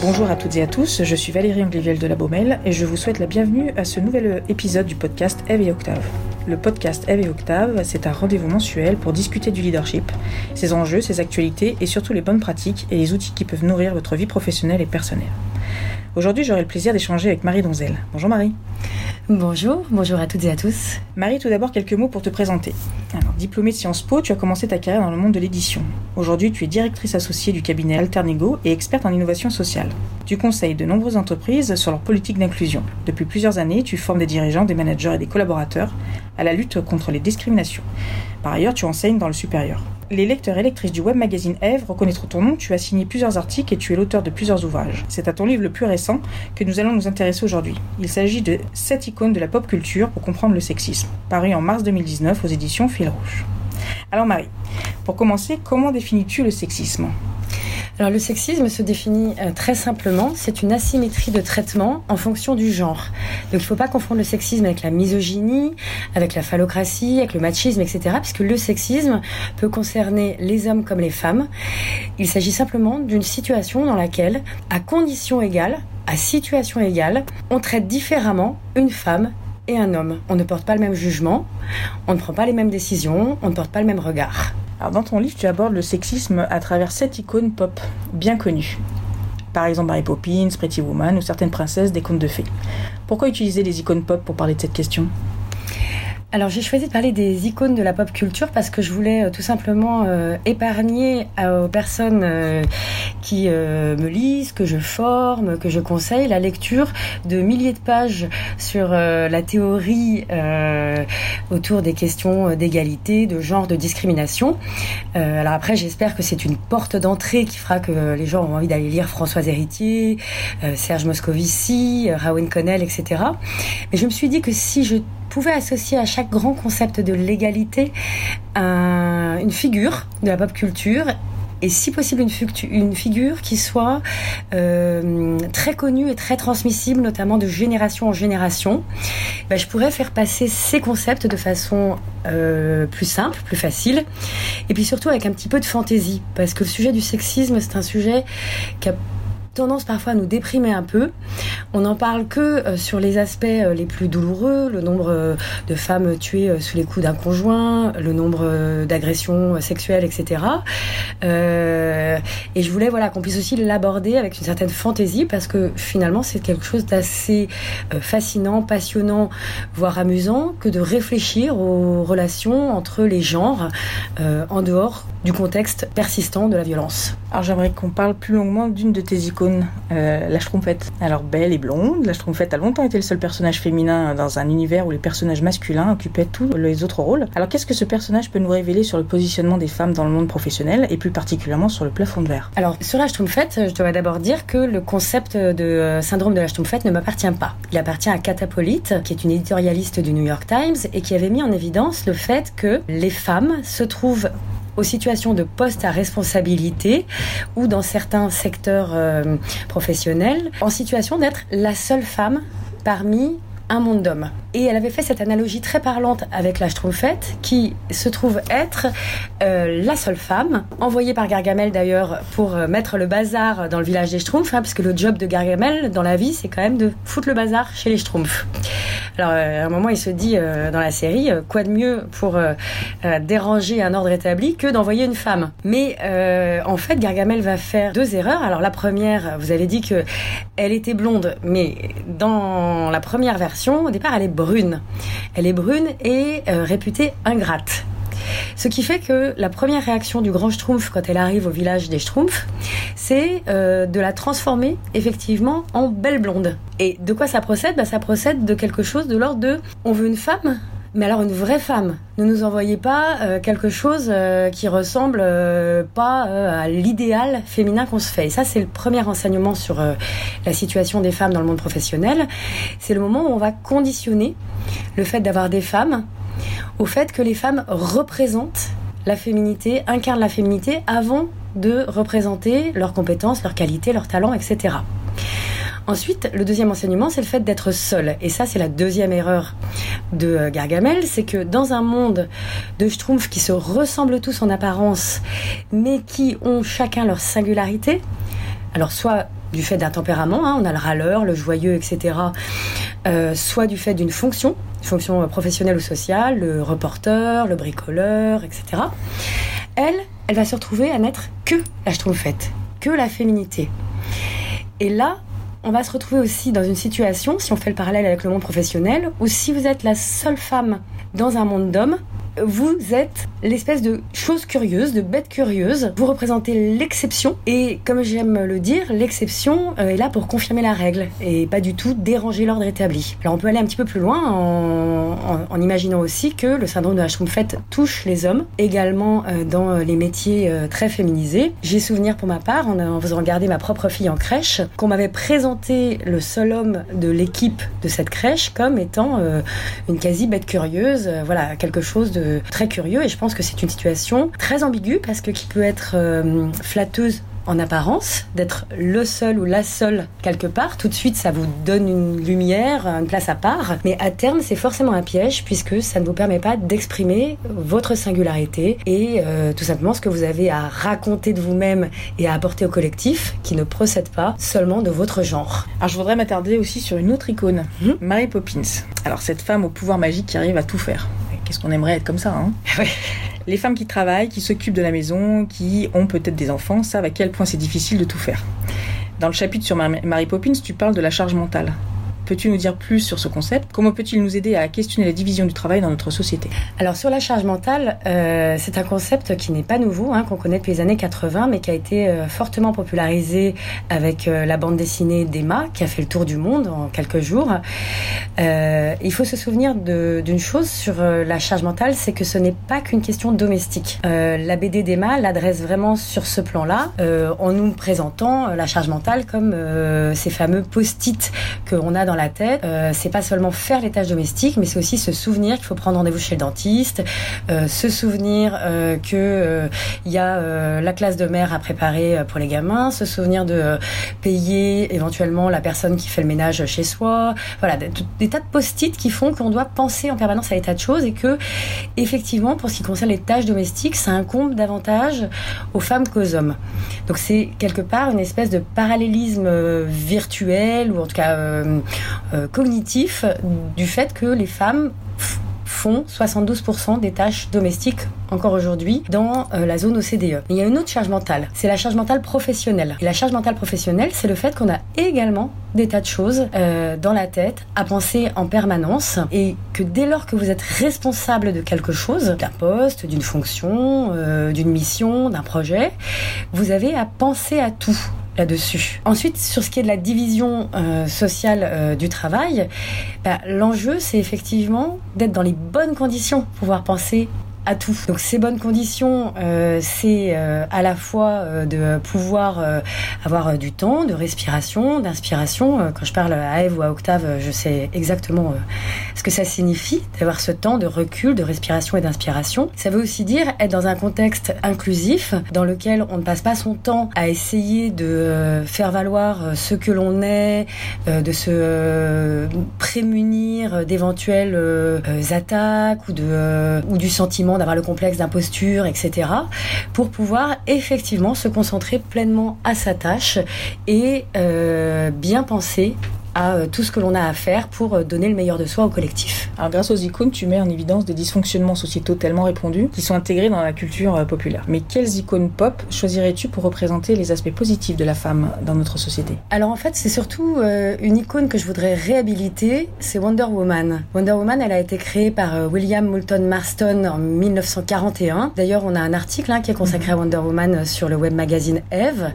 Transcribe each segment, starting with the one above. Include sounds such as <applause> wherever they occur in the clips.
Bonjour à toutes et à tous, je suis Valérie Angliviel de la Baumelle et je vous souhaite la bienvenue à ce nouvel épisode du podcast Eve et Octave. Le podcast Eve et Octave, c'est un rendez-vous mensuel pour discuter du leadership, ses enjeux, ses actualités et surtout les bonnes pratiques et les outils qui peuvent nourrir votre vie professionnelle et personnelle. Aujourd'hui, j'aurai le plaisir d'échanger avec Marie Donzel. Bonjour Marie. Bonjour, bonjour à toutes et à tous. Marie, tout d'abord quelques mots pour te présenter. Alors, diplômée de Sciences Po, tu as commencé ta carrière dans le monde de l'édition. Aujourd'hui, tu es directrice associée du cabinet Alternego et experte en innovation sociale. Tu conseilles de nombreuses entreprises sur leur politique d'inclusion. Depuis plusieurs années, tu formes des dirigeants, des managers et des collaborateurs à la lutte contre les discriminations. Par ailleurs, tu enseignes dans le supérieur. Les lecteurs et lectrices du web magazine Eve reconnaîtront ton nom, tu as signé plusieurs articles et tu es l'auteur de plusieurs ouvrages. C'est à ton livre le plus récent que nous allons nous intéresser aujourd'hui. Il s'agit de 7 icônes de la pop culture pour comprendre le sexisme, paru en mars 2019 aux éditions Fil Rouge. Alors Marie, pour commencer, comment définis-tu le sexisme? Alors le sexisme se définit euh, très simplement, c'est une asymétrie de traitement en fonction du genre. Donc il ne faut pas confondre le sexisme avec la misogynie, avec la phallocratie, avec le machisme, etc. Puisque le sexisme peut concerner les hommes comme les femmes. Il s'agit simplement d'une situation dans laquelle, à conditions égales, à situation égale, on traite différemment une femme et un homme. On ne porte pas le même jugement, on ne prend pas les mêmes décisions, on ne porte pas le même regard. Alors dans ton livre, tu abordes le sexisme à travers sept icônes pop bien connues. Par exemple Mary Poppins, Pretty Woman ou certaines princesses des contes de fées. Pourquoi utiliser les icônes pop pour parler de cette question? Alors j'ai choisi de parler des icônes de la pop culture parce que je voulais euh, tout simplement euh, épargner aux personnes euh, qui me lisent, que je forme, que je conseille la lecture de milliers de pages sur la théorie autour des questions d'égalité, de genre, de discrimination. alors après j'espère que c'est une porte d'entrée qui fera que les gens ont envie d'aller lire Françoise Héritier, Serge Moscovici, Raoul Connell, etc. Mais je me suis dit que si je pouvait associer à chaque grand concept de l'égalité une figure de la pop culture et si possible une, figure qui soit euh, très connue et très transmissible, notamment de génération en génération, ben, je pourrais faire passer ces concepts de façon euh, plus simple, plus facile, et puis surtout avec un petit peu de fantaisie, parce que le sujet du sexisme, c'est un sujet qui a tendance parfois à nous déprimer un peu. On n'en parle que euh, sur les aspects euh, les plus douloureux, le nombre euh, de femmes tuées sous les coups d'un conjoint, le nombre d'agressions sexuelles, etc. et je voulais voilà qu'on puisse aussi l'aborder avec une certaine fantaisie parce que finalement c'est quelque chose d'assez fascinant, passionnant, voire amusant que de réfléchir aux relations entre les genres en dehors du contexte persistant de la violence. Alors j'aimerais qu'on parle plus longuement d'une de tes icônes euh, la Schtroumpfette. Alors belle et blonde, la Schtroumpfette a longtemps été le seul personnage féminin dans un univers où les personnages masculins occupaient tous les autres rôles. Alors qu'est-ce que ce personnage peut nous révéler sur le positionnement des femmes dans le monde professionnel et plus particulièrement sur le plafond de verre? Alors sur la Schtroumpfette, je dois d'abord dire que le concept de euh, syndrome de la Schtroumpfette ne m'appartient pas. Il appartient à Catapolite, qui est une éditorialiste du New York Times et qui avait mis en évidence le fait que les femmes se trouvent aux situations de poste à responsabilité ou dans certains secteurs euh, professionnels en situation d'être la seule femme parmi un monde d'hommes. Et elle avait fait cette analogie très parlante avec la Schtroumpfette, qui se trouve être euh, la seule femme, envoyée par Gargamel d'ailleurs pour euh, mettre le bazar dans le village des Schtroumpfs, hein, puisque le job de Gargamel dans la vie, c'est quand même de foutre le bazar chez les Schtroumpfs. Alors, euh, à un moment, il se dit dans la série, quoi de mieux pour déranger un ordre établi que d'envoyer une femme. Mais en fait, Gargamel va faire deux erreurs. Alors, la première, vous avez dit que elle était blonde, mais dans la première version, au départ, elle est brune. Elle est brune et euh, réputée ingrate. Ce qui fait que la première réaction du grand Schtroumpf quand elle arrive au village des Schtroumpfs, c'est euh, de la transformer effectivement en belle blonde. Et de quoi ça procède? Bah, Ça procède de quelque chose de l'ordre de on veut une femme mais alors une vraie femme. Ne nous envoyez pas euh, quelque chose euh, qui ressemble euh, pas à l'idéal féminin qu'on se fait. Et ça, c'est le premier enseignement sur la situation des femmes dans le monde professionnel. C'est le moment où on va conditionner le fait d'avoir des femmes au fait que les femmes représentent la féminité, incarnent la féminité avant de représenter leurs compétences, leurs qualités, leurs talents, etc. Ensuite, le deuxième enseignement, c'est le fait d'être seul. Et ça, c'est la deuxième erreur de euh, Gargamel, c'est que dans un monde de Schtroumpfs qui se ressemblent tous en apparence, mais qui ont chacun leur singularité, alors soit du fait d'un tempérament, hein, on a le râleur, le joyeux, etc. Euh, soit du fait d'une fonction, fonction professionnelle ou sociale, le reporter, le bricoleur, etc. Elle, elle va se retrouver à n'être que la schtroumpfette, que la féminité. Et là, on va se retrouver aussi dans une situation, si on fait le parallèle avec le monde professionnel, où si vous êtes la seule femme dans un monde d'hommes, vous êtes l'espèce de chose curieuse, de bête curieuse. Vous représentez l'exception et comme j'aime le dire, l'exception euh, est là pour confirmer la règle et pas du tout déranger l'ordre établi. Alors on peut aller un petit peu plus loin en, imaginant aussi que le syndrome de la Schtroumpfette touche les hommes, également euh, dans les métiers euh, très féminisés. J'ai souvenir pour ma part, en, faisant regarder ma propre fille en crèche, qu'on m'avait présenté le seul homme de l'équipe de cette crèche comme étant une quasi bête curieuse, voilà, quelque chose de très curieux et je pense que c'est une situation très ambiguë parce que qui peut être euh, flatteuse en apparence, d'être le seul ou la seule quelque part, tout de suite ça vous donne une lumière, une place à part, mais à terme c'est forcément un piège puisque ça ne vous permet pas d'exprimer votre singularité et euh, tout simplement ce que vous avez à raconter de vous-même et à apporter au collectif qui ne procède pas seulement de votre genre. Alors je voudrais m'attarder aussi sur une autre icône, hmm Mary Poppins. Alors cette femme au pouvoir magique qui arrive à tout faire. Qu'est-ce qu'on aimerait être comme ça hein <laughs> Les femmes qui travaillent, qui s'occupent de la maison, qui ont peut-être des enfants, savent à quel point c'est difficile de tout faire. Dans le chapitre sur Mary Poppins, tu parles de la charge mentale. Peux-tu nous dire plus sur ce concept? Comment peut-il nous aider à questionner la division du travail dans notre société? Alors sur la charge mentale, euh, c'est un concept qui n'est pas nouveau, hein, qu'on connaît depuis les années 80, mais qui a été euh, fortement popularisé avec euh, la bande dessinée d'Emma, qui a fait le tour du monde en quelques jours. il faut se souvenir d'une chose sur la charge mentale, c'est que ce n'est pas qu'une question domestique. la BD d'Emma l'adresse vraiment sur ce plan-là, en nous présentant la charge mentale comme ces fameux post-it qu'on a dans la tête, euh, c'est pas seulement faire les tâches domestiques, mais c'est aussi se souvenir qu'il faut prendre rendez-vous chez le dentiste, euh, se souvenir euh, que il y a la classe de mère à préparer pour les gamins, se souvenir de payer éventuellement la personne qui fait le ménage chez soi. Voilà, des, tas de post-it qui font qu'on doit penser en permanence à des tas de choses et que effectivement, pour ce qui concerne les tâches domestiques, ça incombe davantage aux femmes qu'aux hommes. Donc c'est quelque part une espèce de parallélisme virtuel ou en tout cas euh, cognitif du fait que les femmes font 72% des tâches domestiques encore aujourd'hui dans euh, la zone OCDE. il y a une autre charge mentale, c'est la charge mentale professionnelle. Et la charge mentale professionnelle, c'est le fait qu'on a également des tas de choses euh, dans la tête à penser en permanence et que dès lors que vous êtes responsable de quelque chose, d'un poste, d'une fonction, d'une mission, d'un projet, vous avez à penser à tout là-dessus. Ensuite, sur ce qui est de la division euh, sociale euh, du travail, bah, l'enjeu, c'est effectivement d'être dans les bonnes conditions pour pouvoir penser tout. Donc ces bonnes conditions, euh, c'est euh, à la fois euh, de pouvoir avoir du temps, de respiration, d'inspiration. Quand je parle à Eve ou à Octave, je sais exactement ce que ça signifie d'avoir ce temps de recul, de respiration et d'inspiration. Ça veut aussi dire être dans un contexte inclusif dans lequel on ne passe pas son temps à essayer de faire valoir ce que l'on est, de se prémunir d'éventuelles attaques ou de ou du sentiment d'avoir le complexe d'imposture, etc., pour pouvoir effectivement se concentrer pleinement à sa tâche et euh, bien penser à euh, tout ce que l'on a à faire pour euh, donner le meilleur de soi au collectif. Alors grâce aux icônes, tu mets en évidence des dysfonctionnements sociétaux tellement répandus qui sont intégrés dans la culture euh, populaire. Mais quelles icônes pop choisirais-tu pour représenter les aspects positifs de la femme dans notre société? Alors en fait, c'est surtout une icône que je voudrais réhabiliter, c'est Wonder Woman. Wonder Woman, elle a été créée par William Moulton Marston en 1941. D'ailleurs, on a un article hein, qui est consacré à Wonder Woman sur le web magazine Eve.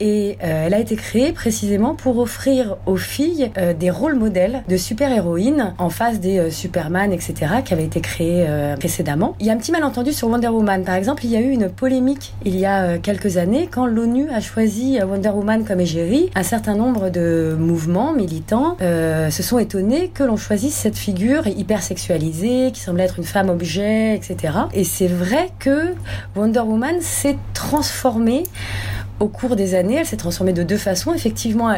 Et elle a été créée précisément pour offrir aux filles euh, des rôles modèles de super-héroïnes en face des euh, Superman, etc., qui avaient été créés euh, précédemment. Il y a un petit malentendu sur Wonder Woman. Par exemple, il y a eu une polémique il y a quelques années quand l'ONU a choisi Wonder Woman comme égérie. Un certain nombre de mouvements militants se sont étonnés que l'on choisisse cette figure hyper sexualisée, qui semble être une femme objet, etc. Et c'est vrai que Wonder Woman s'est transformée au cours des années. Elle s'est transformée de deux façons. Effectivement,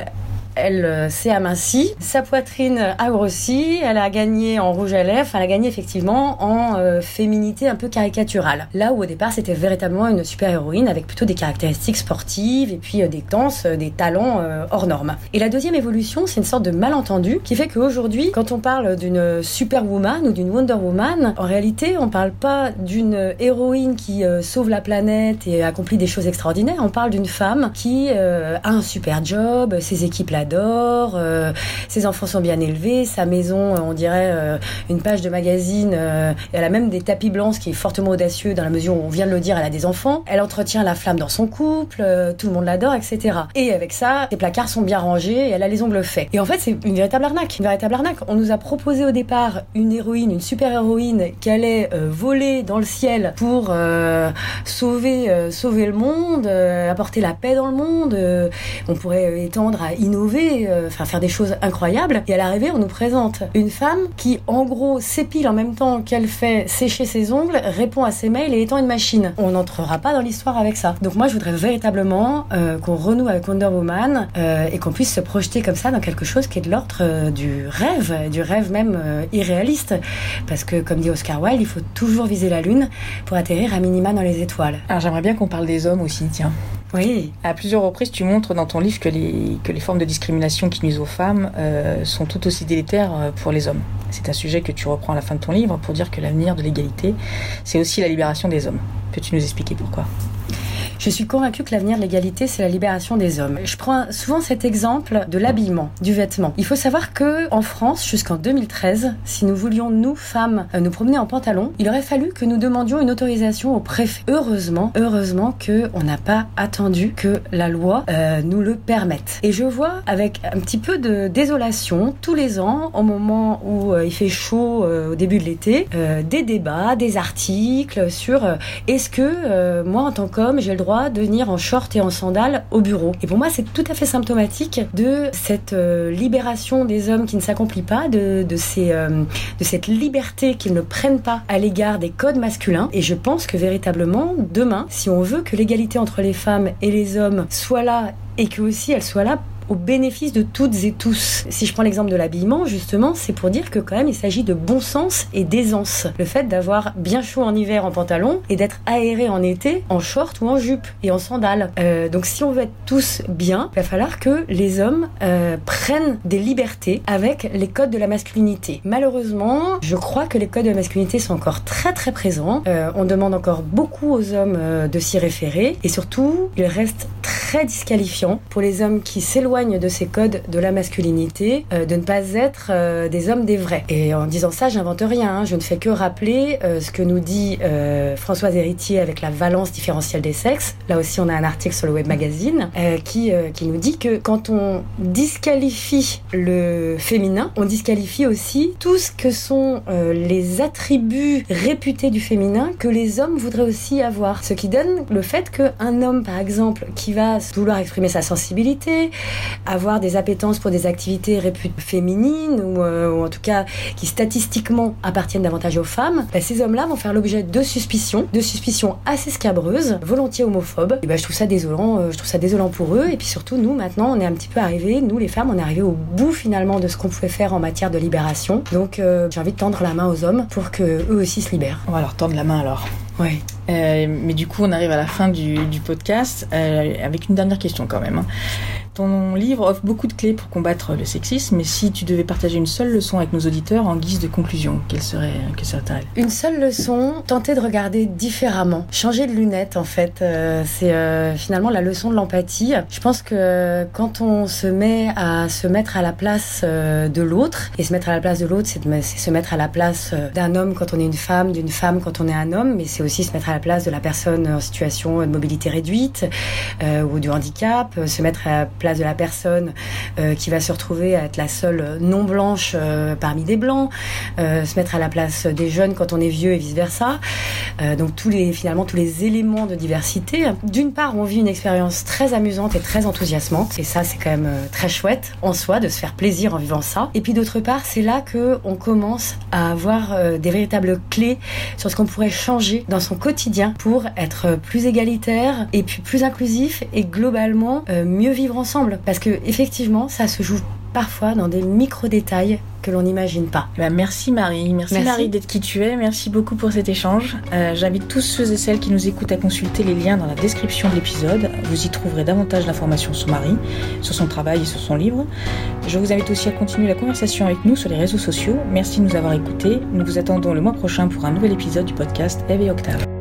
elle s'est amincie, sa poitrine a grossi, elle a gagné en rouge à lèvres, elle a gagné effectivement en féminité un peu caricaturale. Là où au départ c'était véritablement une super-héroïne avec plutôt des caractéristiques sportives et puis des danses, des talents hors normes. Et la deuxième évolution, c'est une sorte de malentendu qui fait qu'aujourd'hui, quand on parle d'une superwoman ou d'une Wonder Woman, en réalité, on parle pas d'une héroïne qui euh, sauve la planète et accomplit des choses extraordinaires. On parle d'une femme qui euh, a un super job, ses équipes l'adorent, euh, ses enfants sont bien élevés, sa maison, on dirait une page de magazine. elle a même des tapis blancs, ce qui est fortement audacieux dans la mesure où on vient de le dire, elle a des enfants. Elle entretient la flamme dans son couple, tout le monde l'adore, etc. Et avec ça, ses placards sont bien rangés et elle a les ongles faits. Et en fait, c'est une véritable arnaque. Une véritable arnaque. On nous a proposé au départ une héroïne, une super-héroïne qui allait voler dans le ciel pour euh, sauver, euh, sauver le monde, euh, apporter la paix dans le monde. on pourrait étendre à innover, enfin faire des choses incroyables. Et à l'arrivée, on nous présente une femme qui, en gros, s'épile en même temps qu'elle fait sécher ses ongles, répond à ses mails et étant une machine. On n'entrera pas dans l'histoire avec ça. Donc moi, je voudrais véritablement qu'on renoue avec Wonder Woman et qu'on puisse se projeter comme ça dans quelque chose qui est de l'ordre du rêve, du rêve même irréaliste. Parce que, comme dit Oscar Wilde, il faut toujours viser la lune pour atterrir à minima dans les étoiles. Alors j'aimerais bien qu'on parle des hommes aussi, tiens. Oui. À plusieurs reprises, tu montres dans ton livre que les, que les formes de discrimination qui nuisent aux femmes euh, sont tout aussi délétères euh, pour les hommes. C'est un sujet que tu reprends à la fin de ton livre pour dire que l'avenir de l'égalité, c'est aussi la libération des hommes. Peux-tu nous expliquer pourquoi? Je suis convaincue que l'avenir de l'égalité, c'est la libération des hommes. Je prends souvent cet exemple de l'habillement, du vêtement. Il faut savoir que en France, jusqu'en 2013, si nous voulions, nous, femmes, euh, nous promener en pantalon, il aurait fallu que nous demandions une autorisation au préfet. Heureusement, heureusement que on n'a pas attendu que la loi euh, nous le permette. Et je vois avec un petit peu de désolation tous les ans, au moment où euh, il fait chaud au début de l'été, des débats, des articles sur est-ce que moi en tant qu'homme j'ai le droit de venir en short et en sandales au bureau. Et pour moi, c'est tout à fait symptomatique de cette euh, libération des hommes qui ne s'accomplit pas, de, de, euh, de cette liberté qu'ils ne prennent pas à l'égard des codes masculins. Et je pense que véritablement, demain, si on veut que l'égalité entre les femmes et les hommes soit là et que aussi elle soit là au bénéfice de toutes et tous. Si je prends l'exemple de l'habillement, justement, c'est pour dire que quand même il s'agit de bon sens et d'aisance. Le fait d'avoir bien chaud en hiver en pantalon et d'être aéré en été en short ou en jupe et en sandales. Euh, donc si on veut être tous bien, il va falloir que les hommes euh, prennent des libertés avec les codes de la masculinité. Malheureusement, je crois que les codes de la masculinité sont encore très très présents. Euh, on demande encore beaucoup aux hommes de s'y référer et surtout, il reste très disqualifiant pour les hommes qui s'éloignent de ces codes de la masculinité euh, de ne pas être euh, des hommes des vrais. Et en disant ça, j'invente rien. Hein. Je ne fais que rappeler euh, ce que nous dit Françoise Héritier avec la valence différentielle des sexes. Là aussi, on a un article sur le web magazine qui, qui nous dit que quand on disqualifie le féminin, on disqualifie aussi tout ce que sont les attributs réputés du féminin que les hommes voudraient aussi avoir. Ce qui donne le fait qu'un homme, par exemple, qui va vouloir exprimer sa sensibilité, avoir des appétences pour des activités réputées féminines euh, ou, en tout cas qui statistiquement appartiennent davantage aux femmes, bah, ces hommes-là vont faire l'objet de suspicions, de suspicions assez scabreuses, volontiers homophobes. Et bah, je trouve ça désolant, euh, je trouve ça désolant pour eux. Et puis surtout, nous maintenant, on est un petit peu arrivés, nous les femmes, on est arrivés au bout finalement de ce qu'on pouvait faire en matière de libération. Donc euh, j'ai envie de tendre la main aux hommes pour que eux aussi se libèrent. On va leur tendre la main alors. Ouais. Euh, mais du coup, on arrive à la fin du, du podcast euh, avec une dernière question quand même. Hein. Ton livre offre beaucoup de clés pour combattre le sexisme, mais si tu devais partager une seule leçon avec nos auditeurs en guise de conclusion, quelle serait, quelle serait-elle Une seule leçon, tenter de regarder différemment, changer de lunettes en fait. Euh, c'est euh, finalement la leçon de l'empathie. Je pense que quand on se met à se mettre à la place euh, de l'autre, et se mettre à la place de l'autre, c'est se mettre à la place d'un homme quand on est une femme, d'une femme quand on est un homme, mais c'est aussi se mettre à la place de la personne en situation de mobilité réduite ou du handicap, se mettre à place de la personne euh, qui va se retrouver à être la seule non blanche euh, parmi des blancs, euh, se mettre à la place des jeunes quand on est vieux et vice versa. donc tous les finalement tous les éléments de diversité. D'une part, on vit une expérience très amusante et très enthousiasmante, et ça c'est quand même très chouette en soi de se faire plaisir en vivant ça. Et puis d'autre part, c'est là que on commence à avoir des véritables clés sur ce qu'on pourrait changer dans son quotidien pour être plus égalitaire et puis plus inclusif et globalement mieux vivre ensemble ensemble. Parce que effectivement, ça se joue parfois dans des micro-détails que l'on n'imagine pas. Bah, merci Marie, merci, Marie d'être qui tu es, merci beaucoup pour cet échange. Euh, j'invite tous ceux et celles qui nous écoutent à consulter les liens dans la description de l'épisode. Vous y trouverez davantage d'informations sur Marie, sur son travail et sur son livre. Je vous invite aussi à continuer la conversation avec nous sur les réseaux sociaux. Merci de nous avoir écoutés. Nous vous attendons le mois prochain pour un nouvel épisode du podcast Eve et Octave.